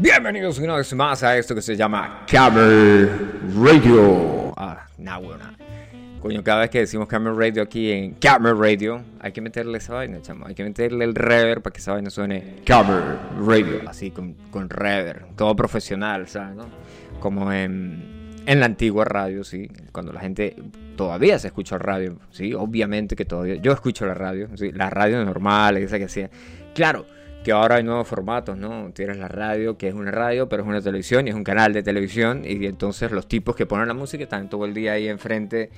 Bienvenidos una vez más a esto que se llama Camel Radio. Ah, nah, buena. Coño, cada vez que decimos Camel Radio aquí en Camel Radio, hay que meterle esa vaina, chamo. Hay que meterle el reverb para que esa vaina suene Camel Radio. Así, con, con reverb. Todo profesional, ¿sabes? No? Como en, en la antigua radio, sí. Cuando la gente todavía se escucha radio, sí. Obviamente que todavía. Yo escucho la radio, sí. La radio normal, esa que hacía. Claro que ahora hay nuevos formatos, ¿no? Tienes la radio, que es una radio, pero es una televisión y es un canal de televisión, y entonces los tipos que ponen la música están todo el día ahí enfrente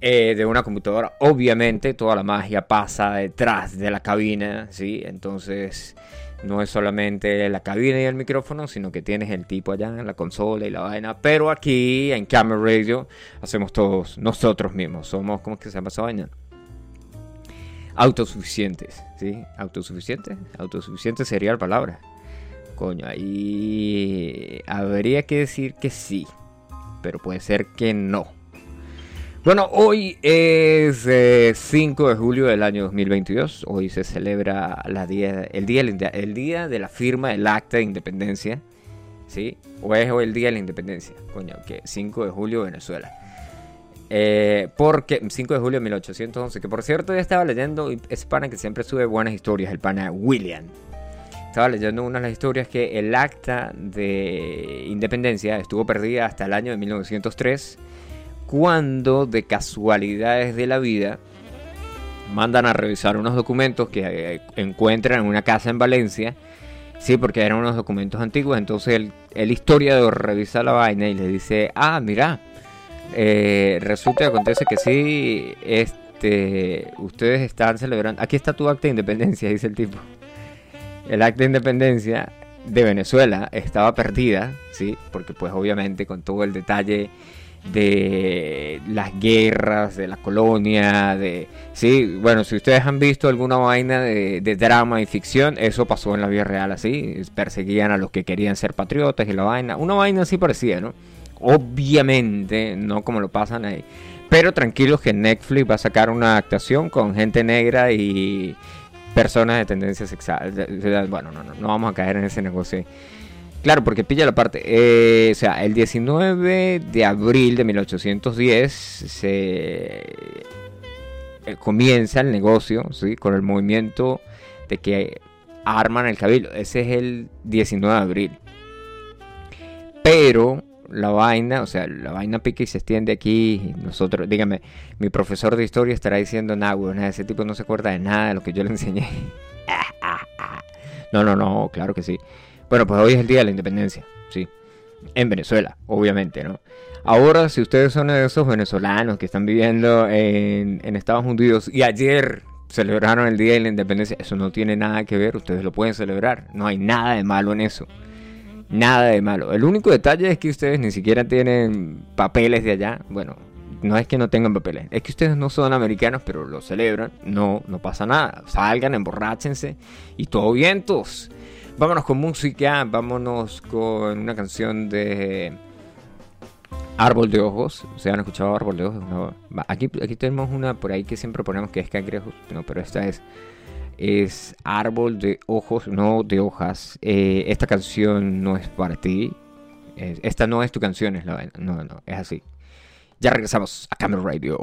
eh, de una computadora. Obviamente toda la magia pasa detrás de la cabina, ¿sí? Entonces no es solamente la cabina y el micrófono, sino que tienes el tipo allá en la consola y la vaina. Pero aquí en Camera Radio hacemos todos nosotros mismos. Somos, ¿cómo es que se llama esa vaina? Autosuficientes, ¿sí? Autosuficientes, autosuficiente sería la palabra. Coño, ahí habría que decir que sí, pero puede ser que no. Bueno, hoy es 5 eh, de julio del año 2022. Hoy se celebra la el, día, el día de la firma del acta de independencia. ¿Sí? O es hoy el día de la independencia. Coño, que 5 de julio Venezuela. Eh, porque 5 de julio de 1811, que por cierto ya estaba leyendo, es pana que siempre sube buenas historias, el pana William. Estaba leyendo una de las historias que el acta de independencia estuvo perdida hasta el año de 1903, cuando de casualidades de la vida mandan a revisar unos documentos que eh, encuentran en una casa en Valencia. Sí, porque eran unos documentos antiguos. Entonces el, el historiador revisa la vaina y le dice, ah, mira, eh, resulta y acontece que sí, este, ustedes están celebrando. Aquí está tu acta de independencia, dice el tipo. El acta de independencia de Venezuela estaba perdida, sí, porque pues obviamente con todo el detalle de las guerras, de la colonia, de... Sí, bueno, si ustedes han visto alguna vaina de, de, drama y ficción, eso pasó en la vida real así, perseguían a los que querían ser patriotas y la vaina, una vaina así parecía, ¿no? Obviamente, no como lo pasan ahí. Pero tranquilos que Netflix va a sacar una actuación con gente negra y personas de tendencia sexual. Bueno, no, no, no vamos a caer en ese negocio. Claro, porque pilla la parte. Eh, o sea, el 19 de abril de 1810 se eh, comienza el negocio, ¿sí? Con el movimiento de que arman el cabildo. Ese es el 19 de abril. Pero la vaina, o sea, la vaina pica y se extiende aquí. nosotros, dígame, mi profesor de historia estará diciendo, nah, ese tipo no se acuerda de nada de lo que yo le enseñé. no, no, no, claro que sí. Bueno, pues hoy es el día de la independencia, sí. En Venezuela, obviamente, ¿no? Ahora, si ustedes son de esos venezolanos que están viviendo en, en Estados Unidos y ayer celebraron el día de la independencia, eso no tiene nada que ver, ustedes lo pueden celebrar. No hay nada de malo en eso. Nada de malo. El único detalle es que ustedes ni siquiera tienen papeles de allá. Bueno, no es que no tengan papeles, es que ustedes no son americanos, pero lo celebran. No, no pasa nada. Salgan, emborráchense y todo vientos. Vámonos con música, vámonos con una canción de Árbol de Ojos. ¿Se han escuchado Árbol de Ojos? Aquí, aquí tenemos una por ahí que siempre ponemos que es cangrejos, no, pero esta es es Árbol de Ojos, no de Hojas. Eh, esta canción no es para ti. esta no es tu canción, es la No, no, es así. Ya regresamos a Camera Radio.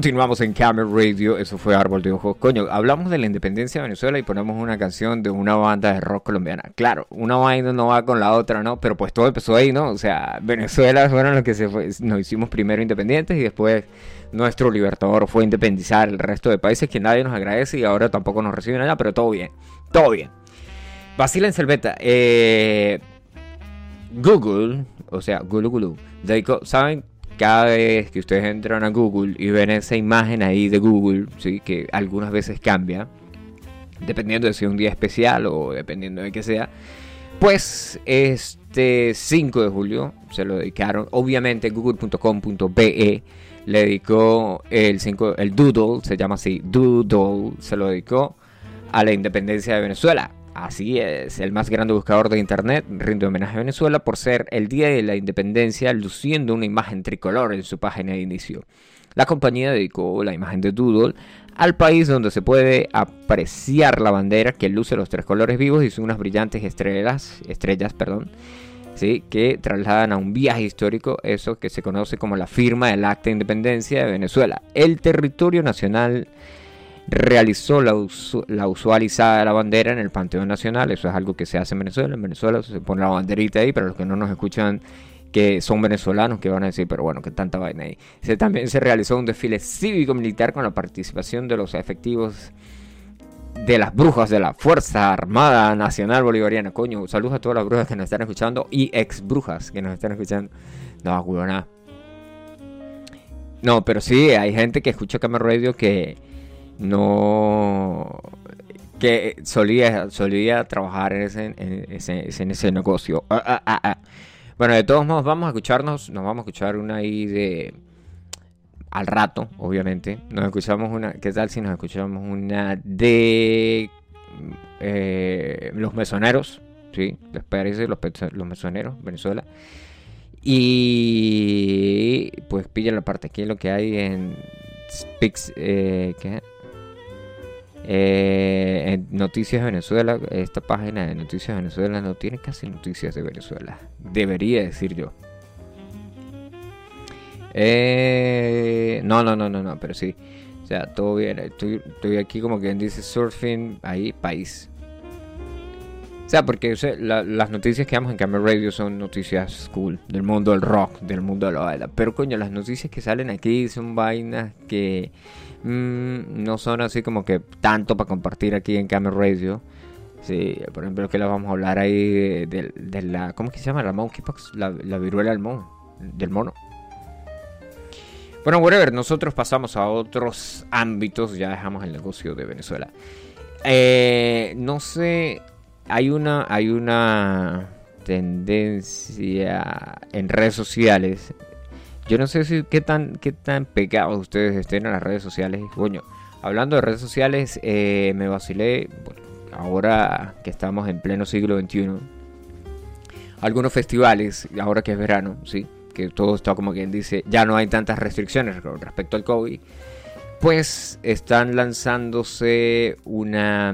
Continuamos en Camel Radio, eso fue Árbol de Ojos. Coño, hablamos de la independencia de Venezuela y ponemos una canción de una banda de rock colombiana. Claro, una vaina no va con la otra, ¿no? Pero pues todo empezó ahí, ¿no? O sea, Venezuela fueron los que se nos hicimos primero independientes y después nuestro libertador fue independizar el resto de países que nadie nos agradece y ahora tampoco nos reciben nada, pero todo bien, todo bien. Basila en Selveta, eh, Google, o sea, Google, Google, ¿saben cada vez que ustedes entran a Google y ven esa imagen ahí de Google, ¿sí? que algunas veces cambia, dependiendo de si es un día especial o dependiendo de qué sea, pues este 5 de julio se lo dedicaron, obviamente google.com.be le dedicó el, 5, el Doodle, se llama así, Doodle, se lo dedicó a la independencia de Venezuela. Así es, el más grande buscador de Internet rinde homenaje a Venezuela por ser el Día de la Independencia luciendo una imagen tricolor en su página de inicio. La compañía dedicó la imagen de Doodle al país donde se puede apreciar la bandera que luce los tres colores vivos y son unas brillantes estrellas, estrellas perdón, ¿sí? que trasladan a un viaje histórico eso que se conoce como la firma del Acta de Independencia de Venezuela. El territorio nacional realizó la, la, usualizada de la bandera en el Panteón Nacional. Eso es algo que se hace en Venezuela. En Venezuela se pone la banderita ahí, para los que no nos escuchan que son venezolanos que van a decir, pero bueno, que tanta vaina ahí. Se, también se realizó un desfile cívico-militar con la participación de los efectivos de las brujas de la Fuerza Armada Nacional Bolivariana. Coño, saludos a todas las brujas que nos están escuchando y ex brujas que nos están escuchando. No. No, pero sí, hay gente que escucha Camera Radio que no que solía, solía trabajar en ese, en ese, negocio. Ah, ah, ah, bueno, de todos modos, vamos a escucharnos, nos vamos a escuchar una ahí de... Al rato, obviamente. Nos escuchamos una... ¿Qué tal si nos escuchamos una de... Eh, los mesoneros? ¿Sí? ¿Les parece? Los, los mesoneros, Venezuela. Y... Pues pilla la parte aquí, lo que hay en... Speaks... Eh, ¿Qué? Eh, Noticias Venezuela, esta página de Noticias Venezuela no tiene casi noticias de Venezuela. Debería decir yo. Eh, no, no, no, no, no, pero sí. O sea, todo bien. Estoy, aquí como quien dice surfing, ahí, país. O sea, porque las noticias que damos en Camera Radio son noticias cool, del mundo del rock, del mundo de la baila. Pero coño, las noticias que salen aquí son vainas que Mm, no son así como que tanto para compartir aquí en Camel Radio. Sí, por ejemplo, que le vamos a hablar ahí de, la. ¿Cómo que se llama? La monkeypox, la, la viruela del mono. Del mono. Bueno, whatever, nosotros pasamos a otros ámbitos, ya dejamos el negocio de Venezuela. Eh, no sé, hay una, hay una tendencia en redes sociales yo no sé si qué tan, qué tan pegados ustedes estén en las redes sociales. Coño, hablando de redes sociales, eh, me vacilé, ahora que estamos en pleno siglo XXI, algunos festivales, ahora que es verano, sí, que todo está como quien dice, ya no hay tantas restricciones respecto al COVID, pues están lanzándose una...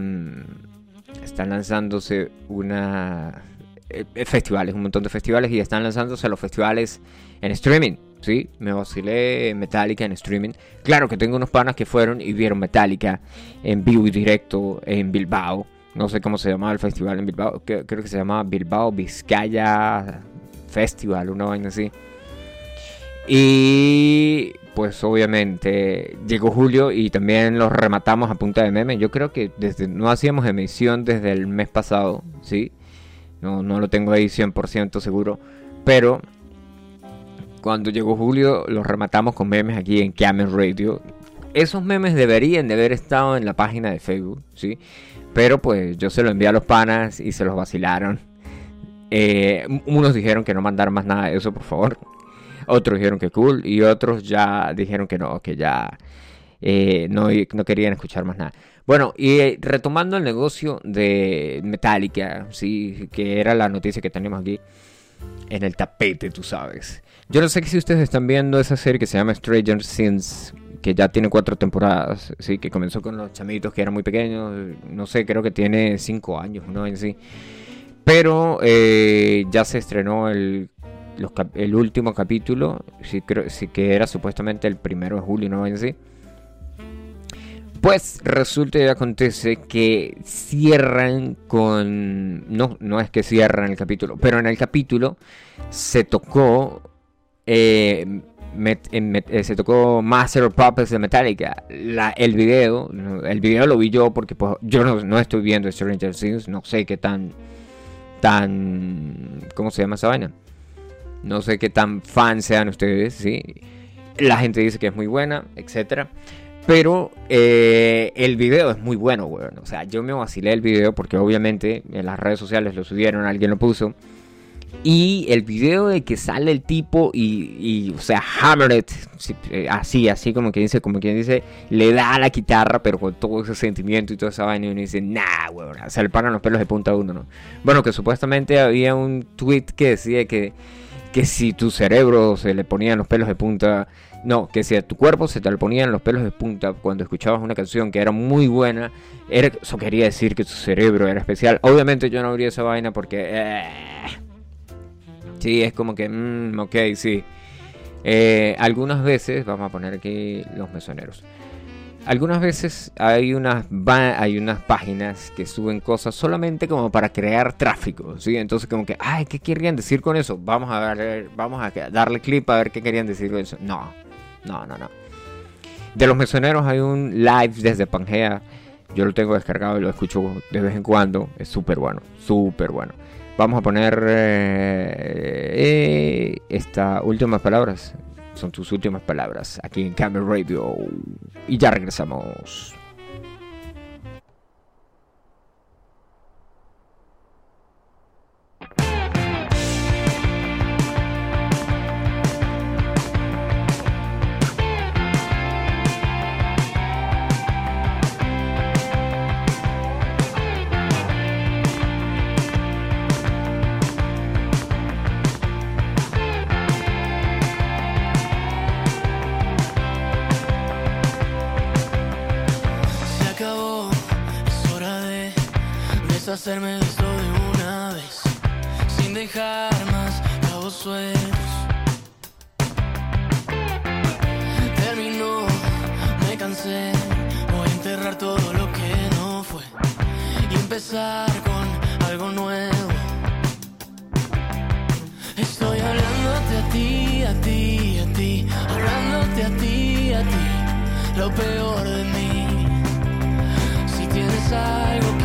Están lanzándose una... Eh, festivales, un montón de festivales y están lanzándose los festivales en streaming. Sí, me vacilé Metallica en streaming. Claro que tengo unos panas que fueron y vieron Metallica en vivo y directo en Bilbao. No sé cómo se llamaba el festival en Bilbao. Creo que se llamaba Bilbao Vizcaya Festival, una vaina así. Y pues obviamente llegó julio y también los rematamos a punta de meme. Yo creo que desde no hacíamos emisión desde el mes pasado, ¿sí? No, no lo tengo ahí 100% seguro. Pero cuando llegó julio los rematamos con memes aquí en Camel Radio. Esos memes deberían de haber estado en la página de Facebook, ¿sí? Pero pues yo se lo envié a los panas y se los vacilaron. Eh, unos dijeron que no mandaran más nada de eso, por favor. Otros dijeron que cool. Y otros ya dijeron que no, que ya eh, no, no, querían escuchar más nada. Bueno, y eh, retomando el negocio de Metallica, sí, que era la noticia que tenemos aquí en el tapete, tú sabes. Yo no sé si ustedes están viendo esa serie que se llama Stranger Things, que ya tiene cuatro temporadas, sí, que comenzó con los chamitos que eran muy pequeños, no sé, creo que tiene cinco años, ¿no? En sí. Pero eh, ya se estrenó el el último capítulo, sí, creo, sí que era supuestamente el primero de julio, no así. Pues resulta y acontece que cierran con. No, no es que cierran el capítulo, pero en el capítulo se tocó. Eh, eh, se tocó Master of Puppets de Metallica. el video, el video lo vi yo porque pues, yo no, no, estoy viendo Stranger Things, no sé qué tan, tan, ¿cómo se llama esa vaina? No sé qué tan fan sean ustedes, ¿sí? La gente dice que es muy buena, etcétera. Pero eh, el video es muy bueno, weón. O sea, yo me vacilé el video porque obviamente en las redes sociales lo subieron, alguien lo puso. Y el video de que sale el tipo y, o sea, hammer it, eh, así, así como quien dice, como quien dice, le da la guitarra, pero con todo ese sentimiento y toda esa vaina, y uno dice, nah, weón, se le paran los pelos de punta a uno, ¿no? Bueno, que supuestamente había un tweet que decía que, que si tu cerebro se le ponían los pelos de punta, no, que si a tu cuerpo se te ponían los pelos de punta cuando escuchabas una canción que era muy buena, eso quería decir que tu cerebro era especial. Obviamente yo no abría esa vaina porque... Eh, Sí, es como que, mmm, ok, sí. Eh, algunas veces, vamos a poner aquí los mesoneros. Algunas veces hay unas, hay unas páginas que suben cosas solamente como para crear tráfico, ¿sí? Entonces como que, ay, ¿qué querían decir con eso? Vamos a, ver, vamos a darle clip a ver qué querían decir con eso. No, no, no, no. De los mesoneros hay un live desde Pangea. Yo lo tengo descargado y lo escucho de vez en cuando. Es súper bueno, súper bueno. Vamos a poner eh, eh, estas últimas palabras. Son tus últimas palabras aquí en Camera Radio. Y ya regresamos. Hacerme esto de una vez, sin dejar más cabos sueltos. Terminó, me cansé, voy a enterrar todo lo que no fue y empezar con algo nuevo. Estoy hablándote a ti, a ti, a ti, hablándote a ti, a ti, lo peor de mí. Si tienes algo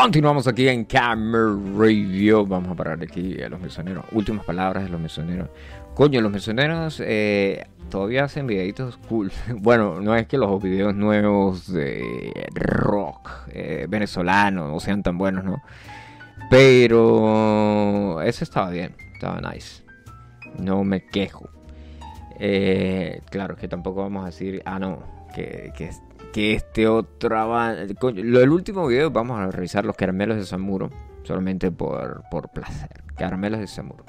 Continuamos aquí en Camera Radio. Vamos a parar aquí a los misioneros. Últimas palabras de los misioneros. Coño, los misioneros eh, todavía hacen videitos cool. Bueno, no es que los videos nuevos de rock eh, venezolano no sean tan buenos, ¿no? Pero eso estaba bien, estaba nice. No me quejo. Eh, claro, que tampoco vamos a decir, ah, no, que, que este otro Lo el último video vamos a revisar los caramelos de Samuro, solamente por, por placer. Caramelos de Samuro.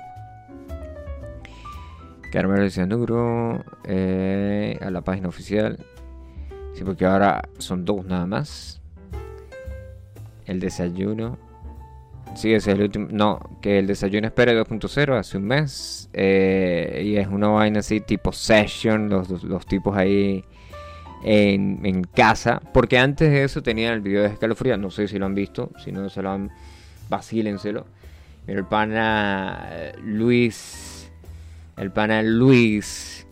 Caramelos de Samuro eh, a la página oficial. Sí, porque ahora son dos nada más. El desayuno Sí, es el último. No, que el desayuno espera 2.0 hace un mes. Eh, y es una vaina así tipo session, los, tipos ahí en, casa. Porque antes de eso tenían el video de escalofrío. No sé si lo han visto. Si no se lo han, vacílenselo. El pana Luis. El pana Luis.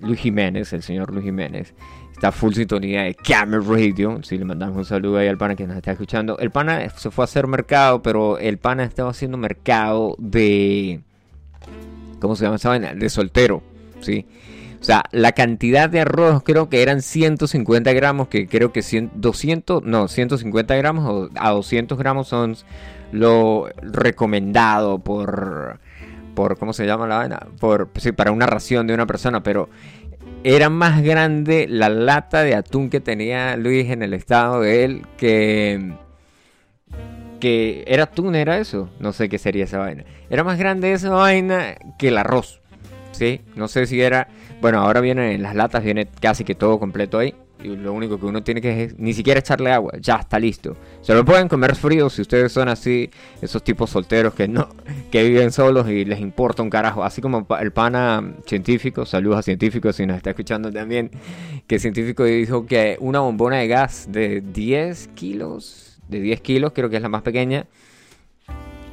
Luis Jiménez, el señor Luis Jiménez está full sintonía de Camera Radio. Si le mandamos un saludo ahí al pana que nos está escuchando. El pana se fue a hacer mercado, pero el pana estaba haciendo mercado de. ¿Cómo se llama esa vaina? De soltero, ¿sí? O sea, la cantidad de arroz creo que eran 150 gramos, que creo que 200, no, 150 gramos a 200 gramos son lo recomendado por, por ¿cómo se llama la vaina? Por, sí, para una ración de una persona, pero era más grande la lata de atún que tenía Luis en el estado de él que que era atún, era eso, no sé qué sería esa vaina. Era más grande esa vaina que el arroz. No sé si era, bueno, ahora vienen en las latas viene casi que todo completo ahí. Y lo único que uno tiene que ni siquiera echarle agua, ya está listo. Se lo pueden comer frío si ustedes son así, esos tipos solteros que no, que viven solos y les importa un carajo. Así como el pana científico, saludos a científicos si nos está escuchando también, que el científico dijo que una bombona de gas de 10 kilos, de 10 kilos creo que es la más pequeña,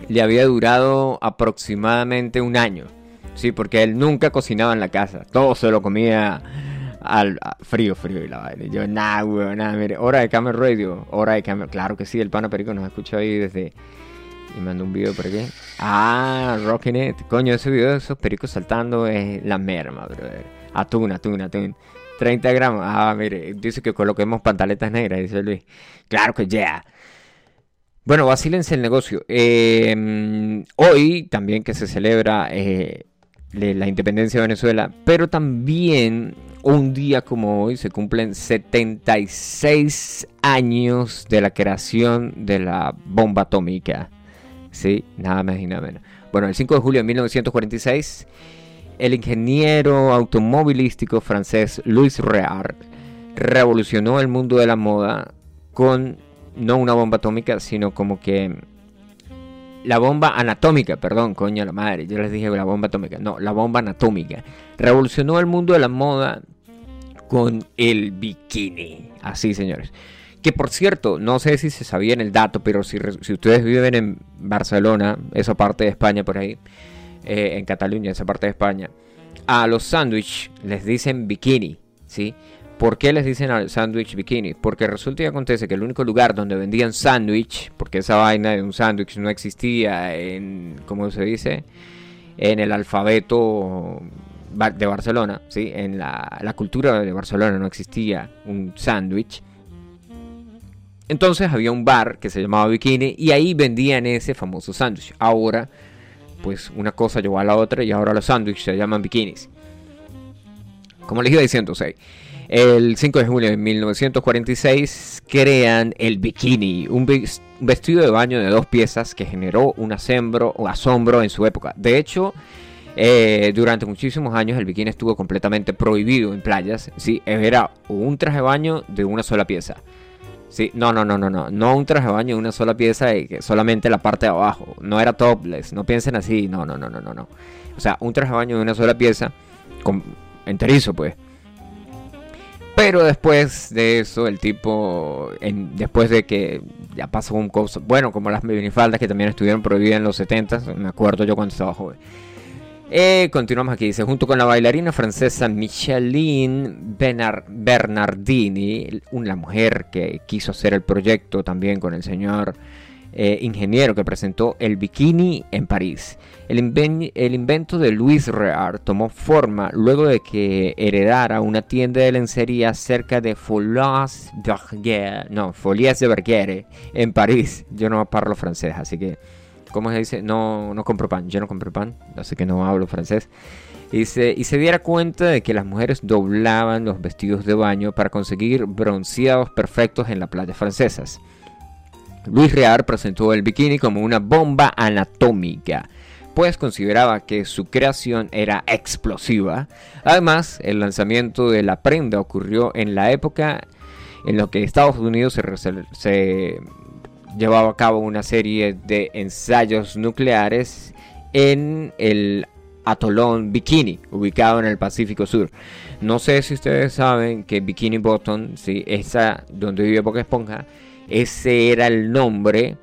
le había durado aproximadamente un año. Sí, porque él nunca cocinaba en la casa, todo se lo comía al frío, frío y la vaina. yo, nah, weón, nada, mire, hora de Camera Radio, hora de Camera. Claro que sí, el pana perico nos escucha ahí desde. Y mandó un video por aquí. Ah, Rocking It. Coño, ese video de esos pericos saltando es la merma, brother. Atún, atún, atún. 30 gramos. Ah, mire, dice que coloquemos pantaletas negras, dice Luis. Claro que ya. Bueno, vacílense el negocio. Em, hoy también que se celebra eh, la independencia de Venezuela, pero también un día como hoy se cumplen 76 años de la creación de la bomba atómica. Sí, nada más y nada menos. Bueno, el 5 de julio de 1946, el ingeniero automovilístico francés Louis Reard revolucionó el mundo de la moda con no una bomba atómica, sino como que la bomba anatómica, perdón, coño la madre, yo les dije la bomba atómica, no, la bomba anatómica. Revolucionó el mundo de la moda con el bikini. Así, señores. Que por cierto, no sé si se sabía en el dato, pero si, si ustedes viven en Barcelona, esa parte de España por ahí, eh, en Cataluña, esa parte de España, a los sándwiches les dicen bikini, ¿sí? ¿Por qué les dicen al sándwich bikini? Porque resulta y acontece que el único lugar donde vendían sándwich, porque esa vaina de un sándwich no existía en, ¿cómo se dice? En el alfabeto de Barcelona, ¿sí? En la, cultura de Barcelona no existía un sándwich. Entonces había un bar que se llamaba Bikini y ahí vendían ese famoso sándwich. Ahora, pues una cosa llevó a la otra y ahora los sándwiches se llaman bikinis. Como les iba diciendo, ¿sí? El 5 de julio de 1946 crean el bikini, un vestido de baño de dos piezas que generó un asombro, asombro en su época. De hecho, eh, durante muchísimos años el bikini estuvo completamente prohibido en playas. ¿sí? Era un traje de baño de una sola pieza. Sí, no, no, no, no, no, no un traje de baño de una sola pieza y que solamente la parte de abajo. No era topless, no piensen así, no, no, no, no, no, no. O sea, un traje de baño de una sola pieza, con enterizo, pues. Pero después de eso, el tipo, después de que ya pasó un cosa, bueno, como las minifaldas que también estuvieron prohibidas en los 70, me acuerdo yo cuando estaba joven. Eh, continuamos aquí, dice, junto con la bailarina francesa Micheline Bernardini, una mujer que quiso hacer el proyecto también con el señor eh, ingeniero que presentó el bikini en París. El, invento de Louis Reard tomó forma luego de que heredara una tienda de lencería cerca de Folies de no, Folies de Bergère en París. Yo no parlo francés, así que ¿cómo se dice? No, no compro pan, yo no compro pan, así que no hablo francés. Y se, y se diera cuenta de que las mujeres doblaban los vestidos de baño para conseguir bronceados perfectos en las playas francesas. Luis Rear presentó el bikini como una bomba anatómica, pues consideraba que su creación era explosiva. Además, el lanzamiento de la prenda ocurrió en la época en la que Estados Unidos se, llevaba a cabo una serie de ensayos nucleares en el atolón Bikini, ubicado en el Pacífico Sur. No sé si ustedes saben que Bikini Bottom, sí, esa donde vive Boca Esponja, ese era el nombre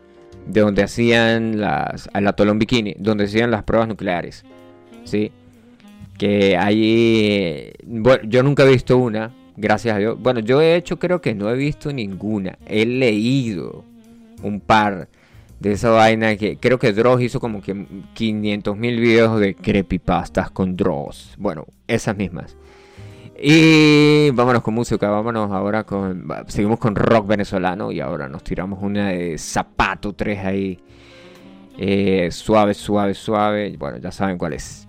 de donde hacían las, al atolón Bikini, donde hacían las pruebas nucleares, sí. Que allí, bueno, yo nunca he visto una, gracias a Dios. Bueno, yo he hecho, creo que no he visto ninguna. He leído un par de esa vaina que creo que Dross hizo como que 500 mil videos de creepypastas con Dross. Bueno, esas mismas. Y vámonos con música, vámonos ahora con. Seguimos con rock venezolano y ahora nos tiramos una de Zapato 3 ahí. Eh, suave, suave, suave. Bueno, ya saben cuál es.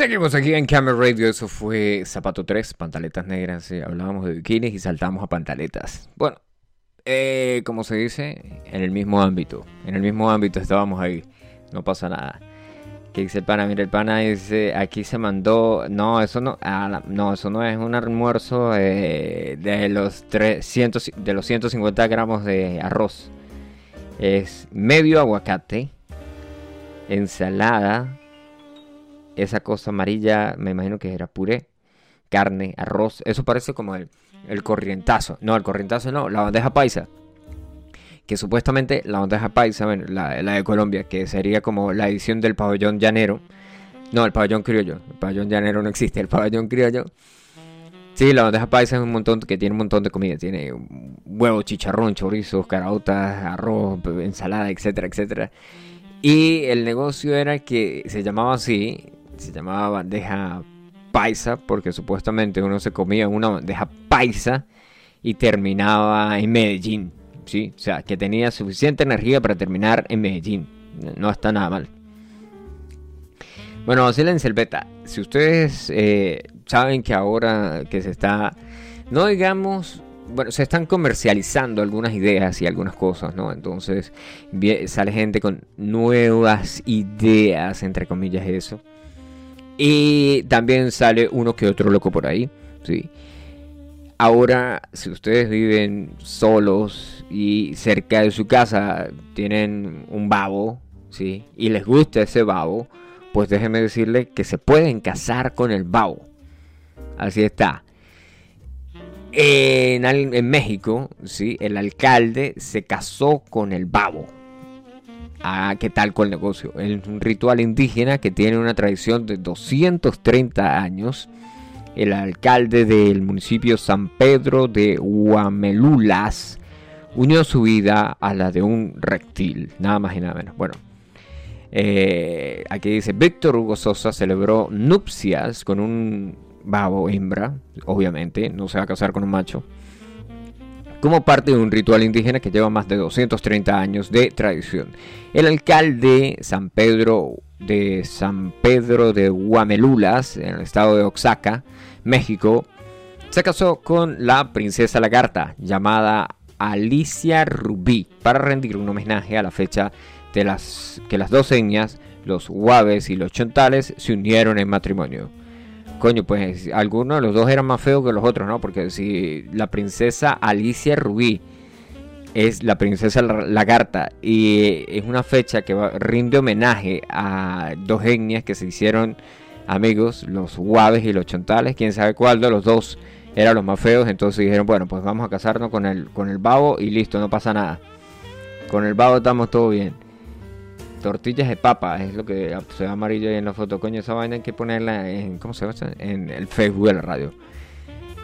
Seguimos aquí en Camera Radio, eso fue Zapato 3, pantaletas negras, eh, hablábamos de bikinis y saltamos a pantaletas. Bueno, eh, como se dice, en el mismo ámbito, en el mismo ámbito estábamos ahí, no pasa nada. ¿Qué dice el pana? Mira, el pana dice, aquí se mandó, no, eso no, no, eso no es un almuerzo eh, de, los 300, de los 150 gramos de arroz. Es medio aguacate, ensalada, esa cosa amarilla, me imagino que era puré, carne, arroz. Eso parece como el, el corrientazo. No, el corrientazo no, la bandeja paisa. Que supuestamente la bandeja paisa, bueno, la, la de Colombia, que sería como la edición del pabellón llanero. No, el pabellón criollo. El pabellón llanero no existe, el pabellón criollo. Sí, la bandeja paisa es un montón que tiene un montón de comida. Tiene huevo, chicharrón, chorizos, caraotas, arroz, ensalada, etcétera, etcétera. Y el negocio era que se llamaba así, se llamaba bandeja paisa porque supuestamente uno se comía una bandeja paisa y terminaba en Medellín, ¿sí? O sea, que tenía suficiente energía para terminar en Medellín. No está nada mal. Bueno, silencio beta. Si ustedes eh, saben que ahora que se está, no digamos bueno, se están comercializando algunas ideas y algunas cosas, ¿no? Entonces sale gente con nuevas ideas, entre comillas eso. Y también sale uno que otro loco por ahí, ¿sí? Ahora, si ustedes viven solos y cerca de su casa tienen un babo, ¿sí? Y les gusta ese babo, pues déjenme decirle que se pueden casar con el babo. Así está. En, México, ¿sí? el alcalde se casó con el babo. Ah, ¿qué tal con el negocio? Es un ritual indígena que tiene una tradición de 230 años. El alcalde del municipio San Pedro de Huamelulas unió su vida a la de un reptil, nada más y nada menos. Bueno, eh, aquí dice, Víctor Hugo Sosa celebró nupcias con un babo hembra, obviamente, no se va a casar con un macho, como parte de un ritual indígena que lleva más de 230 años de tradición. El alcalde San Pedro de San Pedro de Huamelulas, en el estado de Oaxaca, México, se casó con la princesa lagarta llamada Alicia Rubí para rendir un homenaje a la fecha de las que las dos señas, los guaves y los chontales, se unieron en matrimonio coño, pues algunos de los dos eran más feos que los otros, ¿no? Porque si la princesa Alicia Rubí es la princesa lagarta y es una fecha que rinde homenaje a dos etnias que se hicieron amigos, los guaves y los chontales, quién sabe cuál de los dos eran los más feos, entonces dijeron, bueno, pues vamos a casarnos con el, con el babo y listo, no pasa nada. Con el babo estamos todo bien tortillas de papa, es lo que se ve amarillo ahí en la foto. Coño, esa vaina hay que ponerla en, ¿cómo se llama? En el Facebook de la radio.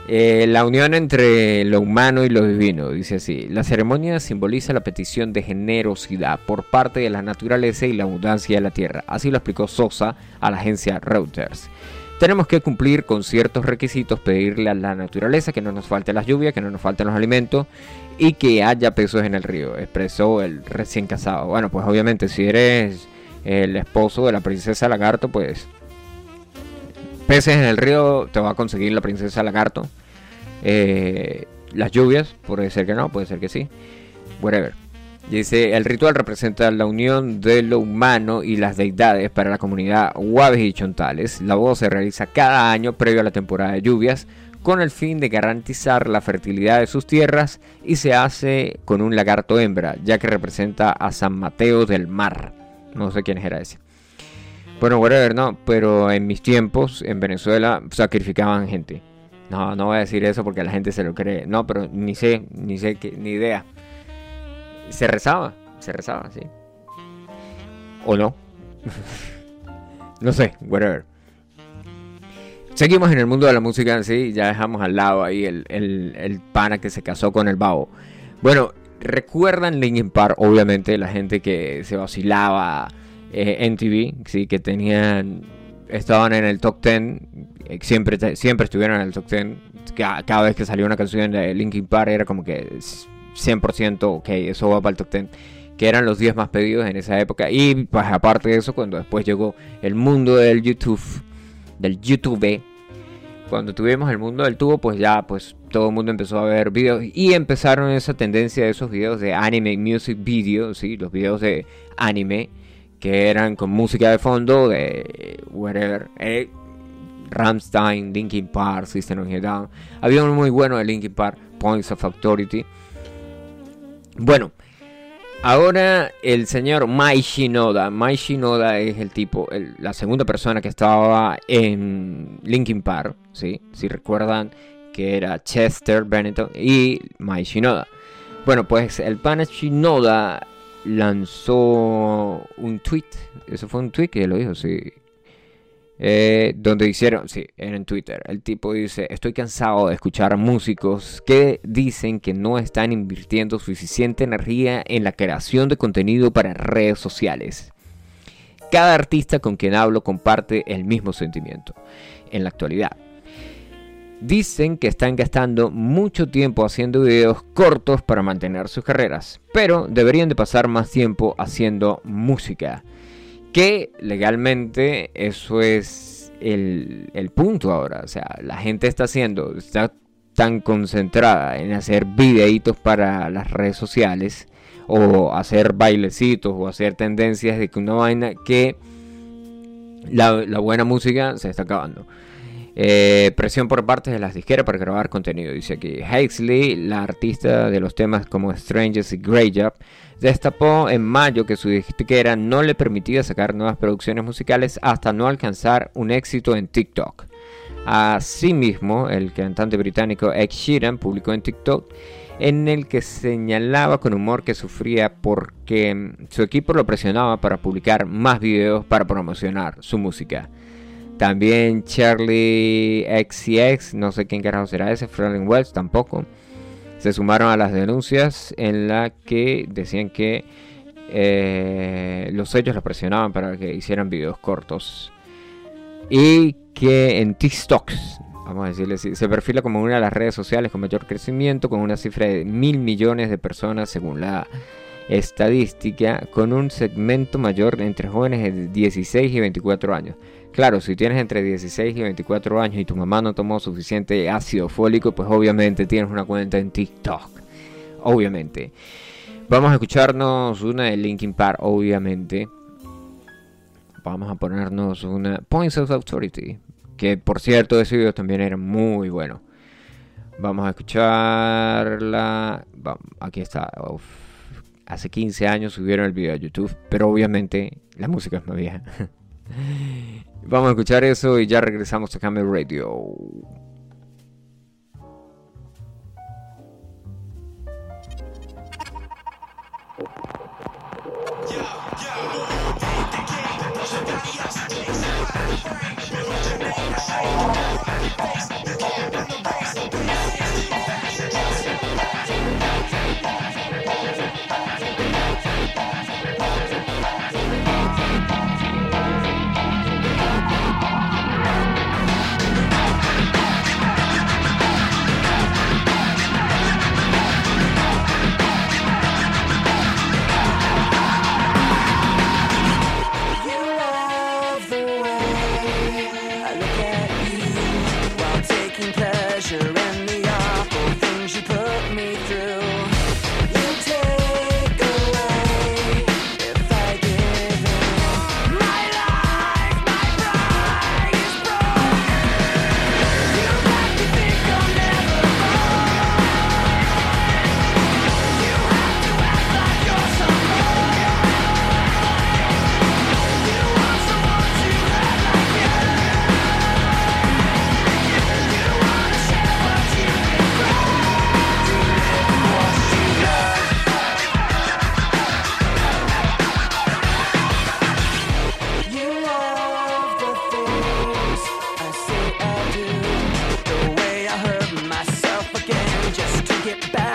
Eh, la unión entre lo humano y lo divino, dice así. La ceremonia simboliza la petición de generosidad por parte de la naturaleza y la abundancia de la tierra. Así lo explicó Sosa a la agencia Reuters. Tenemos que cumplir con ciertos requisitos, pedirle a la naturaleza que no nos falte las lluvias, que no nos falten los alimentos y que haya peces en el río, expresó el recién casado. Bueno, pues obviamente si eres el esposo de la princesa lagarto, pues peces en el río te va a conseguir la princesa lagarto. Eh, las lluvias, puede ser que no, puede ser que sí. Whatever. Dice, el ritual representa la unión de lo humano y las deidades para la comunidad Guaves y Chontales. La boda se realiza cada año previo a la temporada de lluvias con el fin de garantizar la fertilidad de sus tierras y se hace con un lagarto hembra, ya que representa a San Mateo del Mar. No sé quién era ese. Bueno, whatever, no, pero en mis tiempos en Venezuela sacrificaban gente. No, no voy a decir eso porque la gente se lo cree. No, pero ni sé, ni sé, qué, ni idea. Se rezaba, se rezaba, sí. O no. no sé, whatever. Seguimos en el mundo de la música, sí, ya dejamos al lado ahí el, el, pana que se casó con el babo. Bueno, recuerdan Linkin Park, obviamente, la gente que se vacilaba eh, en TV, sí, que tenían, estaban en el top 10, eh, siempre, siempre estuvieron en el top 10. Cada, cada vez que salía una canción de Linkin Park era como que 100%, ok, eso va para el top 10 que eran los 10 más pedidos en esa época. Y pues aparte de eso, cuando después llegó el mundo del YouTube, del YouTube. Cuando tuvimos el mundo del tubo, pues ya pues todo el mundo empezó a ver videos y empezaron esa tendencia de esos videos de anime music video, ¿sí? los videos de anime que eran con música de fondo de whatever. Eh, Ramstein, Linkin Park, System of a Down. Había uno muy bueno de Linkin Park, Points of Authority. Bueno, ahora el señor Mai Shinoda. Mai Shinoda es el tipo, la segunda persona que estaba en Linkin Park, ¿sí? si recuerdan que era Chester Bennington y Mai Shinoda. Bueno, pues el pana Shinoda lanzó un tweet. Eso fue un tweet que lo dijo, sí. Eh, donde hicieron, sí, en Twitter. El tipo dice: Estoy cansado de escuchar músicos que dicen que no están invirtiendo suficiente energía en la creación de contenido para redes sociales. Cada artista con quien hablo comparte el mismo sentimiento en la actualidad. Dicen que están gastando mucho tiempo haciendo videos cortos para mantener sus carreras, pero deberían de pasar más tiempo haciendo música. Que legalmente eso es el, punto ahora. O sea, la gente está haciendo, está tan concentrada en hacer videitos para las redes sociales o hacer bailecitos o hacer tendencias de que una vaina que la buena música se está acabando. Eh, presión por parte de las disqueras para grabar contenido. Dice aquí, Hazley, la artista de los temas como Strangers y Grey Job, destapó en mayo que su disquera no le permitía sacar nuevas producciones musicales hasta no alcanzar un éxito en TikTok. Asimismo, el cantante británico Ed Sheeran publicó en TikTok en el que señalaba con humor que sufría porque su equipo lo presionaba para publicar más videos para promocionar su música. También Charlie XCX, no sé quién carajo será ese, Franklin Wells tampoco. Se sumaron a las denuncias en la que decían que eh, los sellos la presionaban para que hicieran videos cortos. Y que en TikTok, vamos a decirle así, se perfila como una de las redes sociales con mayor crecimiento, con una cifra de mil millones de personas según la estadística, con un segmento mayor entre jóvenes de 16 y 24 años. Claro, si tienes entre 16 y 24 años y tu mamá no tomó suficiente ácido fólico, pues obviamente tienes una cuenta en TikTok. Obviamente. Vamos a escucharnos una de Linkin Park, obviamente. Vamos a ponernos una Points of Authority. Que por cierto, ese video también era muy bueno. Vamos a escucharla. Aquí está. Hace 15 años subieron el video a YouTube, pero obviamente la música es más vieja. Vamos a escuchar eso y ya regresamos a Camel Radio. get back.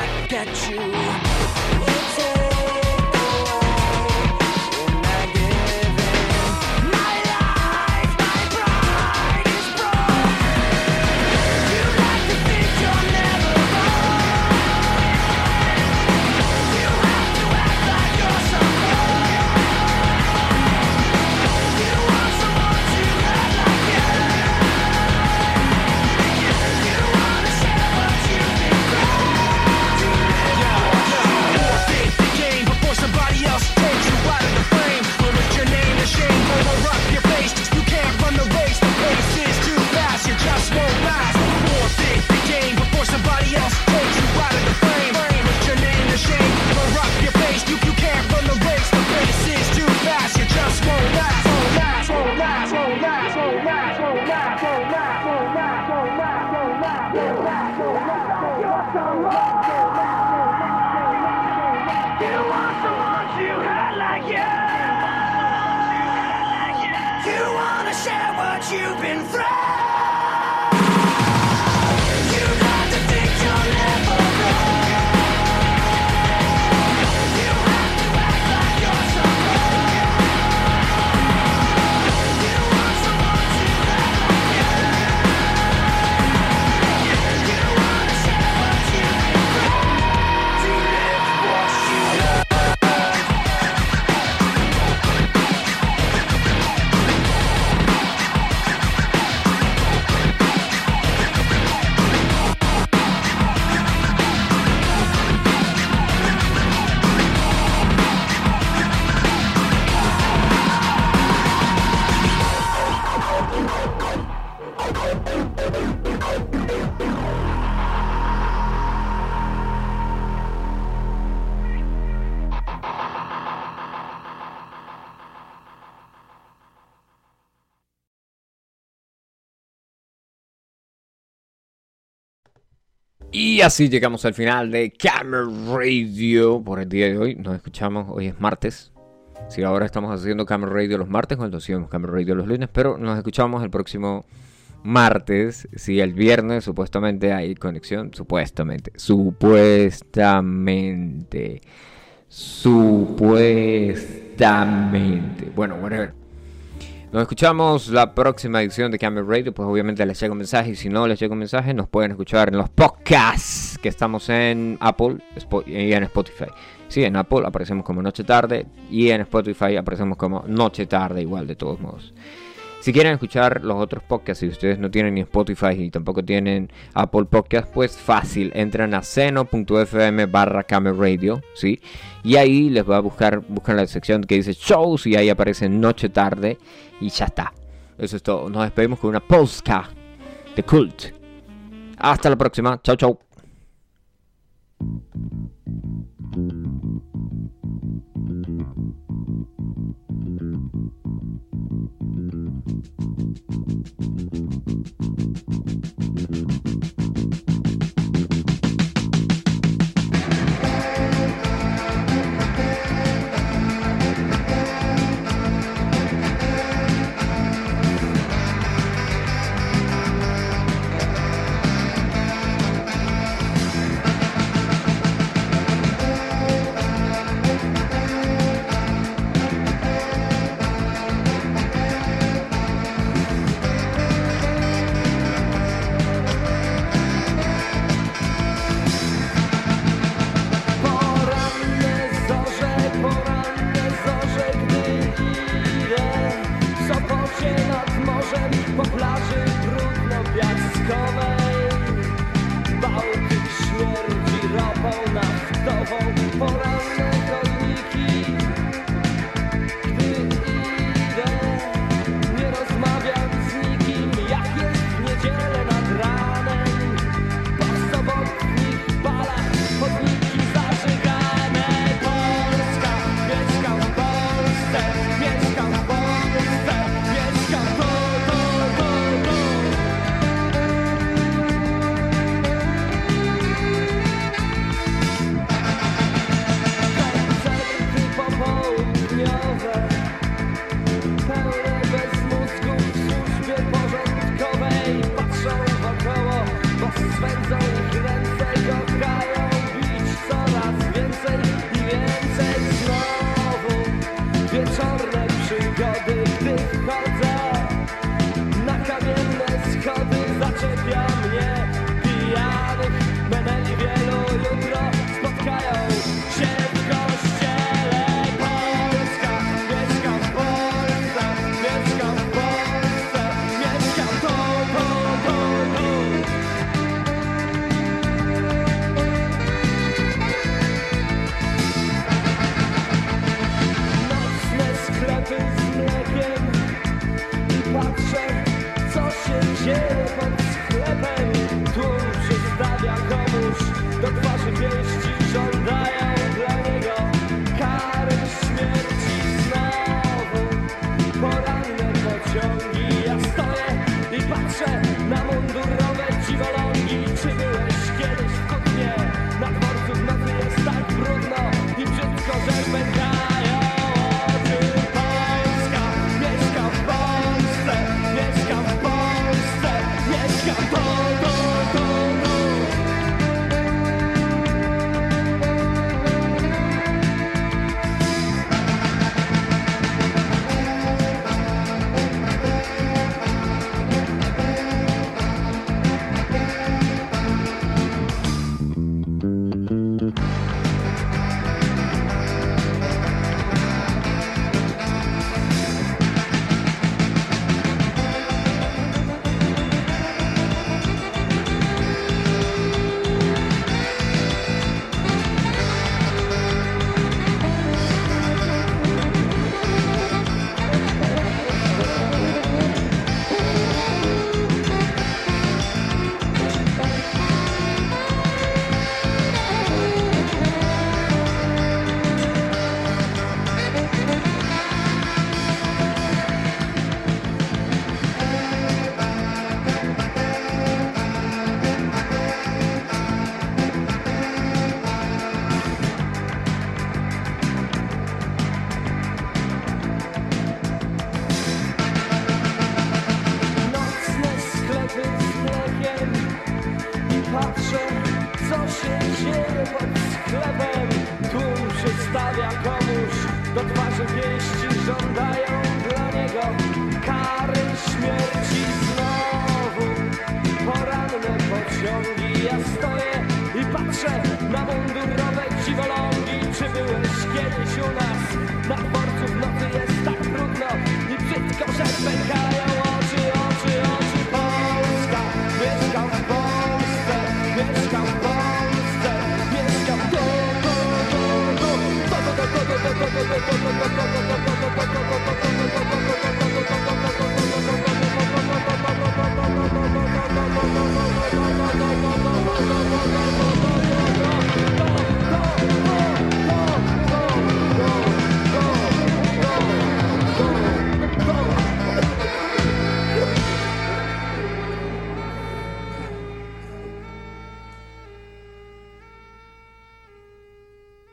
Y así llegamos al final de Camera Radio por el día de hoy. Nos escuchamos, hoy es martes. Si ahora estamos haciendo Camera Radio los martes, cuando hacíamos Camera Radio los lunes, pero nos escuchamos el próximo martes. Si el viernes supuestamente hay conexión, supuestamente, supuestamente, supuestamente. Bueno, whatever. Nos escuchamos la próxima edición de Camera Radio. Pues obviamente les llega un mensaje. Y si no les llega un mensaje, nos pueden escuchar en los podcasts que estamos en Apple y en Spotify. Sí, en Apple aparecemos como Noche Tarde. Y en Spotify aparecemos como Noche Tarde, igual de todos modos. Si quieren escuchar los otros podcasts, si ustedes no tienen ni Spotify y tampoco tienen Apple Podcast, pues fácil, entran a seno.fm barra Radio, ¿sí? Y ahí les va a buscar, buscan la sección que dice shows y ahí aparece noche tarde y ya está. Eso es todo. Nos despedimos con una polska de cult. Hasta la próxima. Chau, chau. Thank you. for, for,